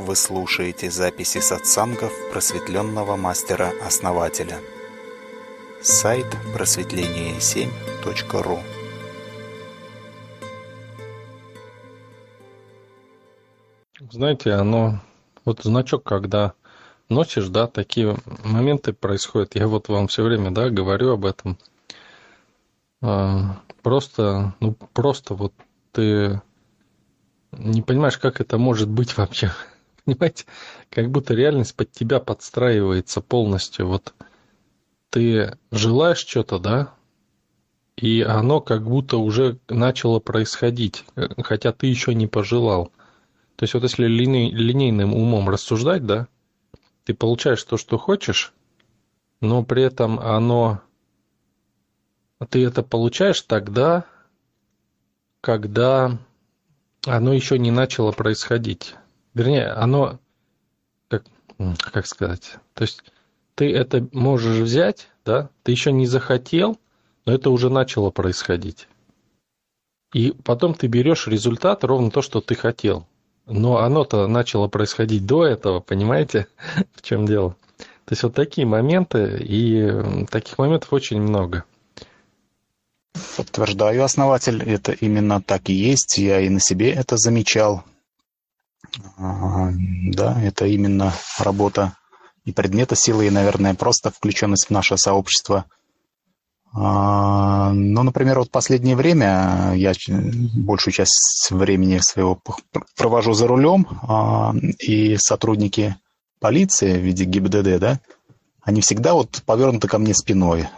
Вы слушаете записи сатсангов просветленного мастера-основателя. Сайт просветление7.ру Знаете, оно, вот значок, когда носишь, да, такие моменты происходят. Я вот вам все время, да, говорю об этом. А, просто, ну, просто вот ты не понимаешь, как это может быть вообще. Понимаете, как будто реальность под тебя подстраивается полностью. Вот ты желаешь что-то, да, и оно как будто уже начало происходить, хотя ты еще не пожелал. То есть вот если линей, линейным умом рассуждать, да, ты получаешь то, что хочешь, но при этом оно... Ты это получаешь тогда, когда оно еще не начало происходить. Вернее, оно, как, как сказать, то есть ты это можешь взять, да, ты еще не захотел, но это уже начало происходить. И потом ты берешь результат ровно то, что ты хотел. Но оно-то начало происходить до этого, понимаете, в чем дело? То есть вот такие моменты, и таких моментов очень много. Подтверждаю, основатель, это именно так и есть. Я и на себе это замечал. Да, это именно работа и предмета силы, и, наверное, просто включенность в наше сообщество. А, ну, например, вот последнее время я большую часть времени своего провожу за рулем, а, и сотрудники полиции в виде ГИБДД, да, они всегда вот повернуты ко мне спиной.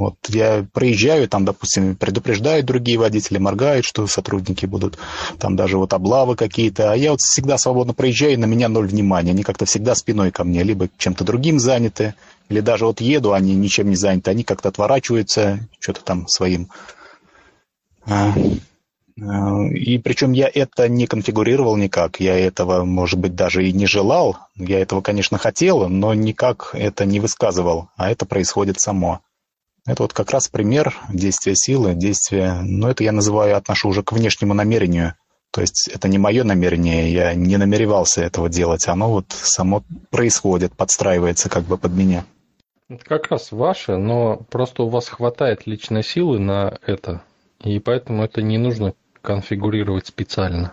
Вот я проезжаю, там, допустим, предупреждают другие водители, моргают, что сотрудники будут, там даже вот облавы какие-то, а я вот всегда свободно проезжаю, и на меня ноль внимания, они как-то всегда спиной ко мне, либо чем-то другим заняты, или даже вот еду, они ничем не заняты, они как-то отворачиваются, что-то там своим. А, а, и причем я это не конфигурировал никак, я этого, может быть, даже и не желал, я этого, конечно, хотел, но никак это не высказывал, а это происходит само. Это вот как раз пример действия силы, действия, ну это я называю, отношу уже к внешнему намерению. То есть это не мое намерение, я не намеревался этого делать, оно вот само происходит, подстраивается как бы под меня. Это как раз ваше, но просто у вас хватает личной силы на это, и поэтому это не нужно конфигурировать специально.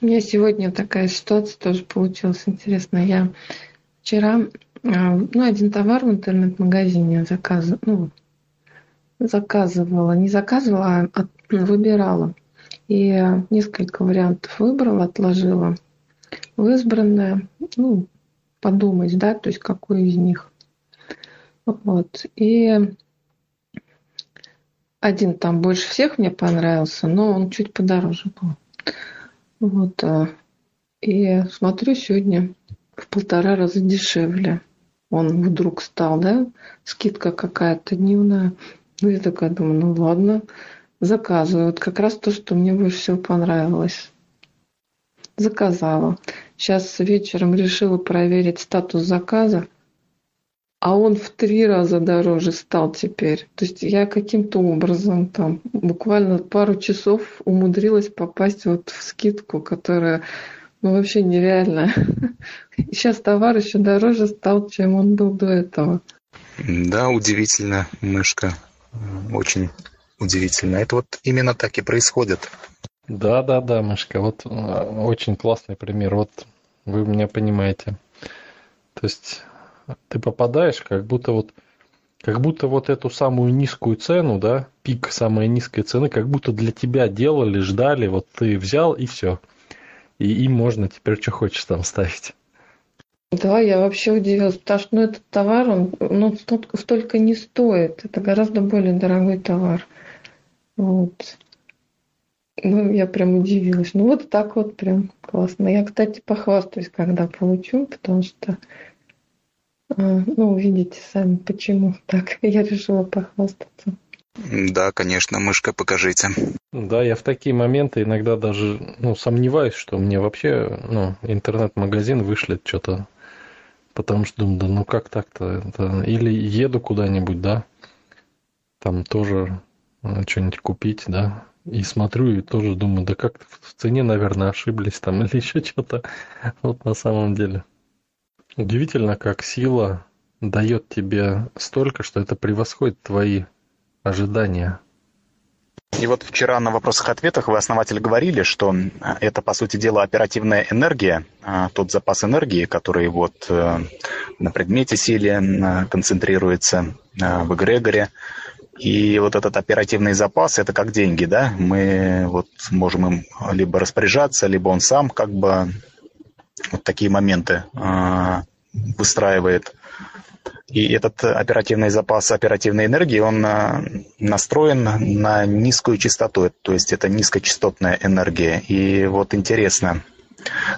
У меня сегодня такая ситуация тоже получилась интересная. Я вчера ну, один товар в интернет-магазине заказ... ну, заказывала. Не заказывала, а выбирала. И несколько вариантов выбрала, отложила в избранное, ну, подумать, да, то есть какой из них. Вот. И один там больше всех мне понравился, но он чуть подороже был. Вот. А, и смотрю сегодня в полтора раза дешевле он вдруг стал, да, скидка какая-то дневная. Ну, я такая думаю, ну ладно, заказываю. Вот как раз то, что мне больше всего понравилось. Заказала. Сейчас вечером решила проверить статус заказа, а он в три раза дороже стал теперь. То есть я каким-то образом там буквально пару часов умудрилась попасть вот в скидку, которая ну, вообще нереально. Сейчас товар еще дороже стал, чем он был до этого. Да, удивительно, мышка. Очень удивительно. Это вот именно так и происходит. Да, да, да, мышка. Вот а, очень классный пример. Вот вы меня понимаете. То есть ты попадаешь, как будто вот как будто вот эту самую низкую цену, да, пик самой низкой цены, как будто для тебя делали, ждали, вот ты взял и все и им можно теперь что хочешь там ставить. Да, я вообще удивилась, потому что ну, этот товар, он ну, столько, столько не стоит. Это гораздо более дорогой товар. Вот. Ну, я прям удивилась. Ну, вот так вот прям классно. Я, кстати, похвастаюсь, когда получу, потому что, а, ну, увидите сами, почему так. Я решила похвастаться. Да, конечно, мышка, покажите. Да, я в такие моменты иногда даже ну, сомневаюсь, что мне вообще ну, интернет-магазин вышлет что-то. Потому что думаю, да ну как так-то? Это... Или еду куда-нибудь, да, там тоже э, что-нибудь купить, да, и смотрю и тоже думаю, да как в цене, наверное, ошиблись там или еще что-то. Вот на самом деле. Удивительно, как сила дает тебе столько, что это превосходит твои ожидания. И вот вчера на вопросах-ответах вы, основатель, говорили, что это, по сути дела, оперативная энергия, а, тот запас энергии, который вот э, на предмете силе концентрируется э, в эгрегоре. И вот этот оперативный запас – это как деньги, да? Мы вот можем им либо распоряжаться, либо он сам как бы вот такие моменты а, выстраивает. И этот оперативный запас оперативной энергии, он а, настроен на низкую частоту, то есть это низкочастотная энергия. И вот интересно,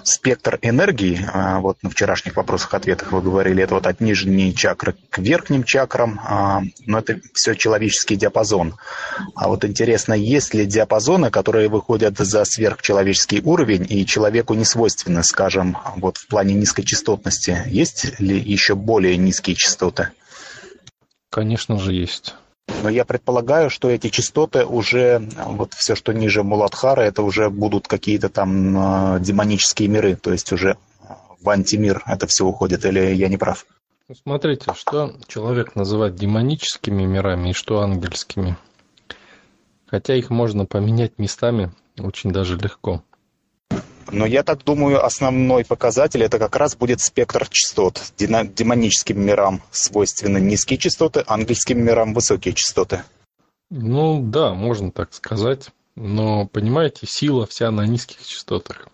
спектр энергии, а, вот на вчерашних вопросах-ответах вы говорили, это вот от нижней чакры к верхним чакрам, а, но это все человеческий диапазон. А вот интересно, есть ли диапазоны, которые выходят за сверхчеловеческий уровень и человеку не свойственны, скажем, вот в плане низкой частотности? Есть ли еще более низкие частоты? Конечно же, есть. Но я предполагаю, что эти частоты уже, вот все, что ниже Муладхара, это уже будут какие-то там э, демонические миры, то есть уже в антимир это все уходит, или я не прав? Ну, смотрите, что человек называет демоническими мирами и что ангельскими. Хотя их можно поменять местами очень даже легко. Но я так думаю, основной показатель это как раз будет спектр частот. Демоническим мирам свойственны низкие частоты, ангельским мирам высокие частоты. Ну да, можно так сказать. Но, понимаете, сила вся на низких частотах.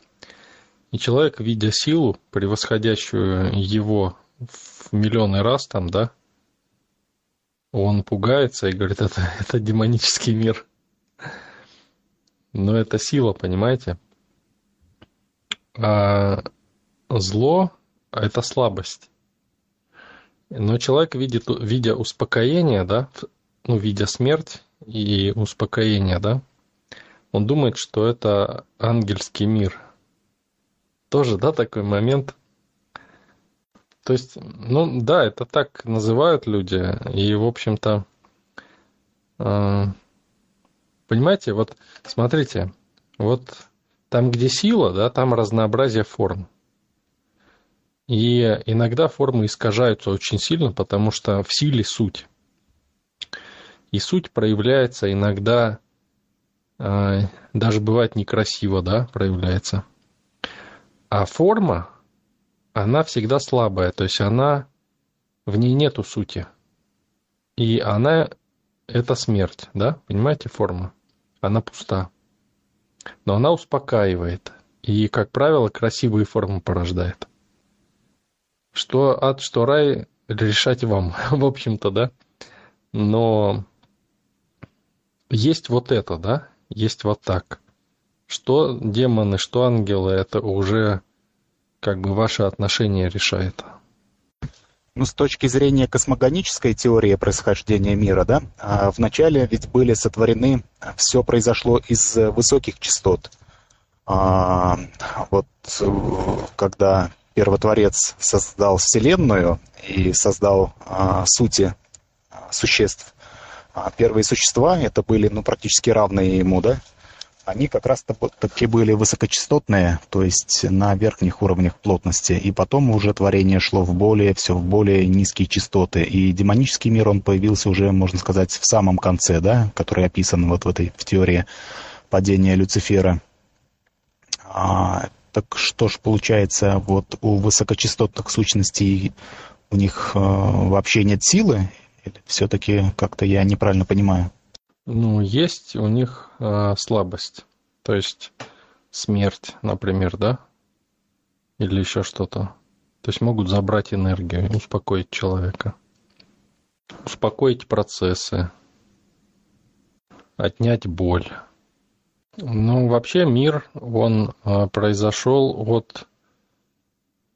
И человек, видя силу, превосходящую его в миллионы раз там, да, он пугается и говорит, это, это демонический мир. Но это сила, понимаете? А зло – это слабость. Но человек видит, видя успокоение, да, ну, видя смерть и успокоение, да, он думает, что это ангельский мир. Тоже, да, такой момент. То есть, ну, да, это так называют люди. И, в общем-то, э, понимаете, вот смотрите, вот там, где сила, да, там разнообразие форм. И иногда формы искажаются очень сильно, потому что в силе суть. И суть проявляется иногда, э, даже бывает некрасиво, да, проявляется. А форма, она всегда слабая, то есть она, в ней нету сути. И она, это смерть, да, понимаете, форма? Она пуста но она успокаивает и, как правило, красивые формы порождает. Что ад, что рай, решать вам, в общем-то, да. Но есть вот это, да, есть вот так. Что демоны, что ангелы, это уже как бы ваше отношение решает. Ну, с точки зрения космогонической теории происхождения мира, да, а вначале ведь были сотворены, все произошло из высоких частот. А, вот когда Первотворец создал Вселенную и создал а, сути существ, а первые существа это были ну, практически равные ему, да, они как раз таки были высокочастотные, то есть на верхних уровнях плотности, и потом уже творение шло в более, все в более низкие частоты, и демонический мир, он появился уже, можно сказать, в самом конце, да, который описан вот в этой в теории падения Люцифера. А, так что ж получается, вот у высокочастотных сущностей у них э, вообще нет силы? Все-таки как-то я неправильно понимаю? Ну, есть у них э, слабость. То есть смерть, например, да? Или еще что-то. То есть могут забрать энергию, успокоить человека. Успокоить процессы. Отнять боль. Ну, вообще мир, он э, произошел от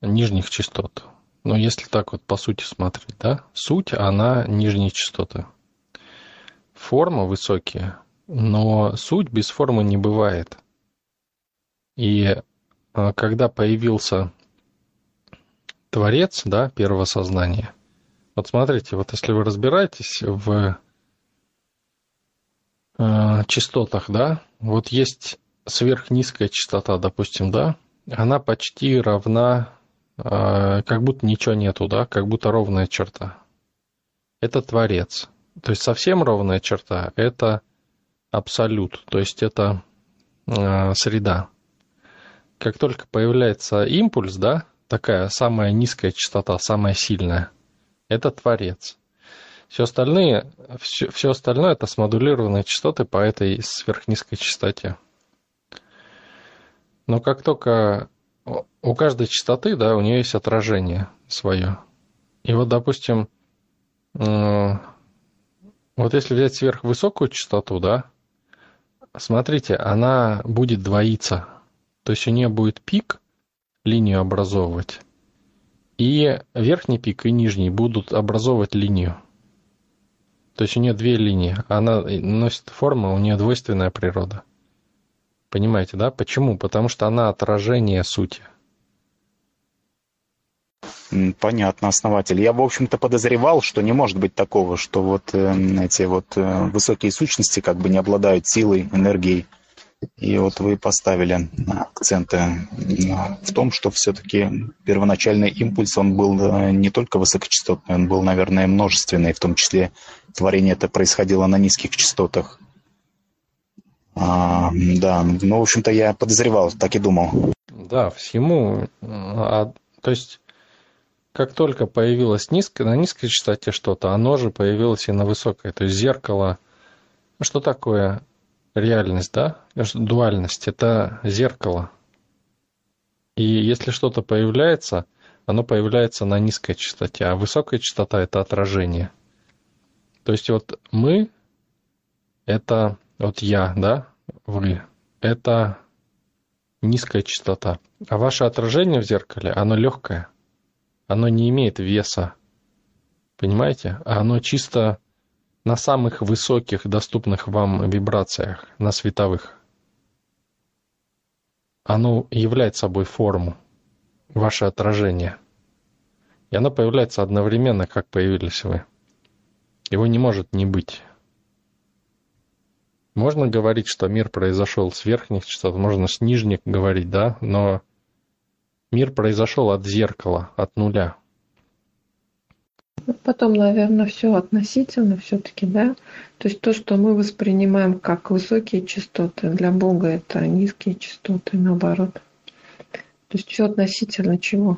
нижних частот. Но если так вот по сути смотреть, да, суть, она нижние частоты форма высокие, но суть без формы не бывает. И а, когда появился Творец, да, первого сознания, вот смотрите, вот если вы разбираетесь в э, частотах, да, вот есть сверхнизкая частота, допустим, да, она почти равна, э, как будто ничего нету, да, как будто ровная черта. Это Творец. То есть совсем ровная черта – это абсолют, то есть это э, среда. Как только появляется импульс, да, такая самая низкая частота, самая сильная, это Творец. Все остальные, все, все остальное это смодулированные частоты по этой сверхнизкой частоте. Но как только у каждой частоты, да, у нее есть отражение свое. И вот, допустим, вот если взять сверхвысокую частоту, да, смотрите, она будет двоиться. То есть у нее будет пик, линию образовывать, и верхний пик и нижний будут образовывать линию. То есть у нее две линии. Она носит форму, у нее двойственная природа. Понимаете, да? Почему? Потому что она отражение сути. Понятно, основатель. Я, в общем-то, подозревал, что не может быть такого, что вот э, эти вот э, высокие сущности как бы не обладают силой, энергией. И вот вы поставили акценты в том, что все-таки первоначальный импульс, он был э, не только высокочастотный, он был, наверное, множественный, в том числе творение это происходило на низких частотах. А, да, ну, в общем-то, я подозревал, так и думал. Да, всему. А, то есть, как только появилось низко, на низкой частоте что-то, оно же появилось и на высокой. То есть, зеркало. Что такое реальность, да? Дуальность – это зеркало. И если что-то появляется, оно появляется на низкой частоте, а высокая частота – это отражение. То есть вот мы – это вот я, да, вы – это низкая частота. А ваше отражение в зеркале, оно легкое, оно не имеет веса, понимаете? А оно чисто на самых высоких доступных вам вибрациях, на световых. Оно является собой форму, ваше отражение. И оно появляется одновременно, как появились вы. Его не может не быть. Можно говорить, что мир произошел с верхних частот, можно с нижних говорить, да, но мир произошел от зеркала, от нуля. Потом, наверное, все относительно все-таки, да. То есть то, что мы воспринимаем как высокие частоты, для Бога это низкие частоты, наоборот. То есть все относительно чего.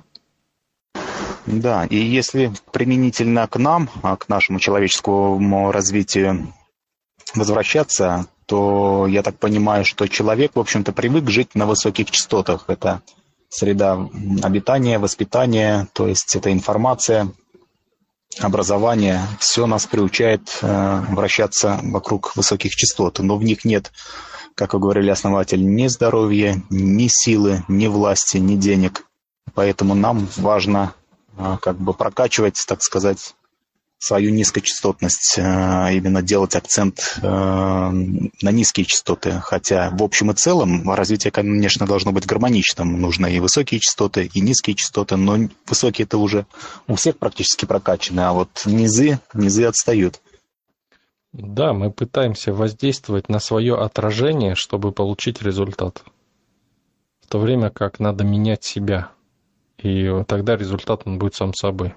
Да, и если применительно к нам, а к нашему человеческому развитию возвращаться, то я так понимаю, что человек, в общем-то, привык жить на высоких частотах. Это среда обитания, воспитания, то есть это информация, образование, все нас приучает э, вращаться вокруг высоких частот, но в них нет, как вы говорили, основатель, ни здоровья, ни силы, ни власти, ни денег. Поэтому нам важно э, как бы прокачивать, так сказать, свою низкочастотность, э, именно делать акцент э, на низкие частоты. Хотя в общем и целом развитие, конечно, должно быть гармоничным. Нужно и высокие частоты, и низкие частоты, но высокие это уже у всех практически прокачаны, а вот низы, низы отстают. Да, мы пытаемся воздействовать на свое отражение, чтобы получить результат. В то время как надо менять себя. И тогда результат он будет сам собой.